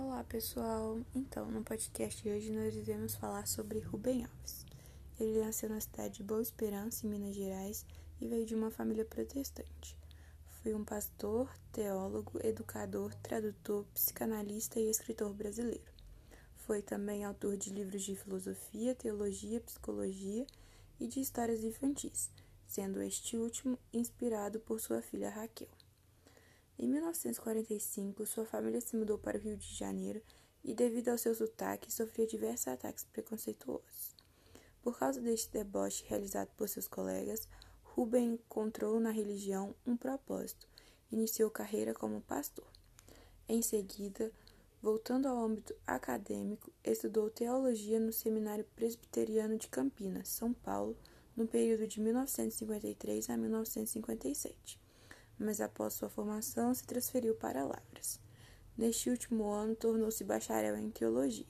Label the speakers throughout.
Speaker 1: Olá pessoal, então no podcast de hoje nós iremos falar sobre Rubem Alves. Ele nasceu na cidade de Boa Esperança, em Minas Gerais, e veio de uma família protestante. Foi um pastor, teólogo, educador, tradutor, psicanalista e escritor brasileiro. Foi também autor de livros de filosofia, teologia, psicologia e de histórias infantis, sendo este último inspirado por sua filha Raquel. Em 1945, sua família se mudou para o Rio de Janeiro e, devido ao seu sotaque, sofria diversos ataques preconceituosos. Por causa deste deboche realizado por seus colegas, Ruben encontrou na religião um propósito. Iniciou carreira como pastor. Em seguida, voltando ao âmbito acadêmico, estudou teologia no Seminário Presbiteriano de Campinas, São Paulo, no período de 1953 a 1957 mas após sua formação se transferiu para Lavras. Neste último ano, tornou-se bacharel em teologia.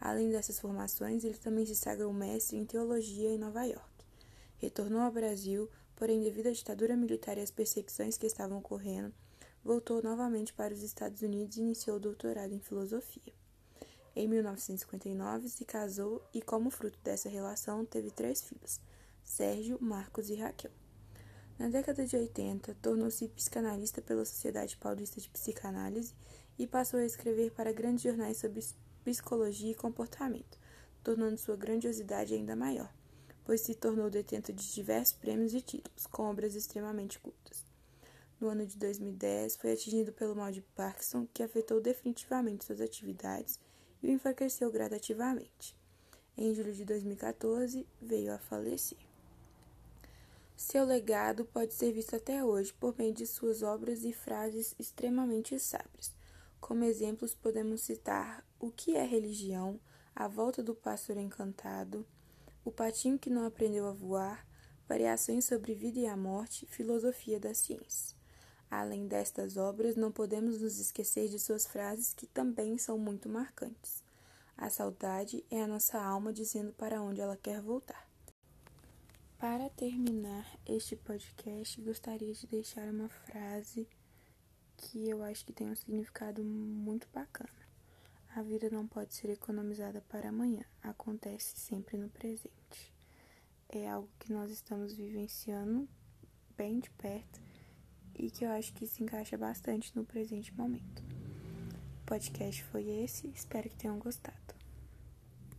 Speaker 1: Além dessas formações, ele também se sagrou mestre em teologia em Nova York. Retornou ao Brasil, porém, devido à ditadura militar e às perseguições que estavam ocorrendo, voltou novamente para os Estados Unidos e iniciou o doutorado em filosofia. Em 1959, se casou e, como fruto dessa relação, teve três filhos: Sérgio, Marcos e Raquel. Na década de 80, tornou-se psicanalista pela Sociedade Paulista de Psicanálise e passou a escrever para grandes jornais sobre psicologia e comportamento, tornando sua grandiosidade ainda maior, pois se tornou detento de diversos prêmios e títulos, com obras extremamente cultas. No ano de 2010, foi atingido pelo mal de Parkinson, que afetou definitivamente suas atividades e o enfraqueceu gradativamente. Em julho de 2014, veio a falecer. Seu legado pode ser visto até hoje por meio de suas obras e frases extremamente sábias. Como exemplos, podemos citar O que é religião, A volta do pássaro encantado, O patinho que não aprendeu a voar, Variações sobre vida e a morte, Filosofia da ciência. Além destas obras, não podemos nos esquecer de suas frases que também são muito marcantes. A saudade é a nossa alma dizendo para onde ela quer voltar. Para terminar este podcast, gostaria de deixar uma frase que eu acho que tem um significado muito bacana. A vida não pode ser economizada para amanhã, acontece sempre no presente. É algo que nós estamos vivenciando bem de perto e que eu acho que se encaixa bastante no presente momento. O podcast foi esse, espero que tenham gostado.